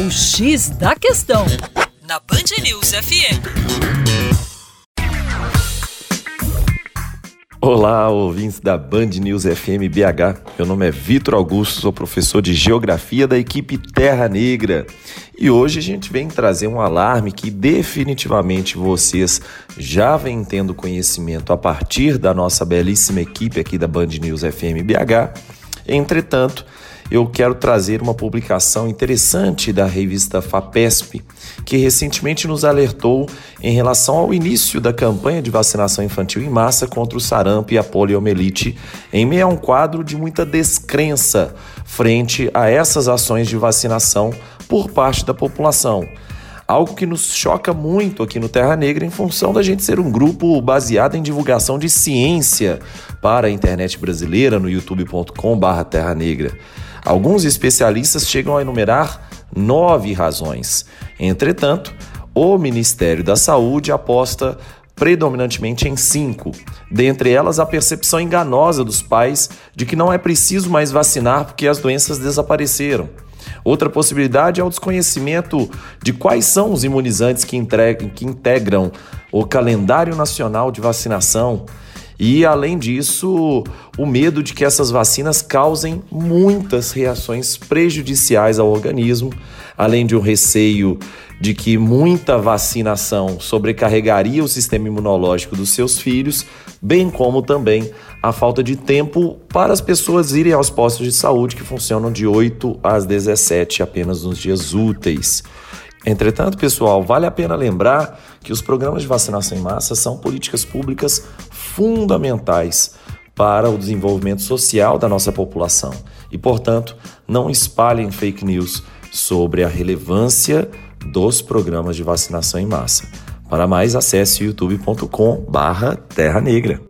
O X da Questão, na Band News FM. Olá, ouvintes da Band News FM BH. Meu nome é Vitor Augusto, sou professor de Geografia da equipe Terra Negra. E hoje a gente vem trazer um alarme que definitivamente vocês já vêm tendo conhecimento a partir da nossa belíssima equipe aqui da Band News FM BH. Entretanto, eu quero trazer uma publicação interessante da revista FAPESP, que recentemente nos alertou em relação ao início da campanha de vacinação infantil em massa contra o sarampo e a poliomielite, em meio a um quadro de muita descrença frente a essas ações de vacinação por parte da população algo que nos choca muito aqui no Terra Negra em função da gente ser um grupo baseado em divulgação de ciência para a internet brasileira no youtube.com/terra negra. Alguns especialistas chegam a enumerar nove razões. Entretanto, o Ministério da Saúde aposta predominantemente em cinco. Dentre elas, a percepção enganosa dos pais de que não é preciso mais vacinar porque as doenças desapareceram. Outra possibilidade é o desconhecimento de quais são os imunizantes que, integram o calendário nacional de vacinação e, além disso, o medo de que essas vacinas causem muitas reações prejudiciais ao organismo, além de um receio de que muita vacinação sobrecarregaria o sistema imunológico dos seus filhos, bem como também a falta de tempo para as pessoas irem aos postos de saúde que funcionam de 8 às 17 apenas nos dias úteis. Entretanto, pessoal, vale a pena lembrar que os programas de vacinação em massa são políticas públicas fundamentais para o desenvolvimento social da nossa população e, portanto, não espalhem fake news sobre a relevância dos programas de vacinação em massa. Para mais, acesse youtube.com/terra negra.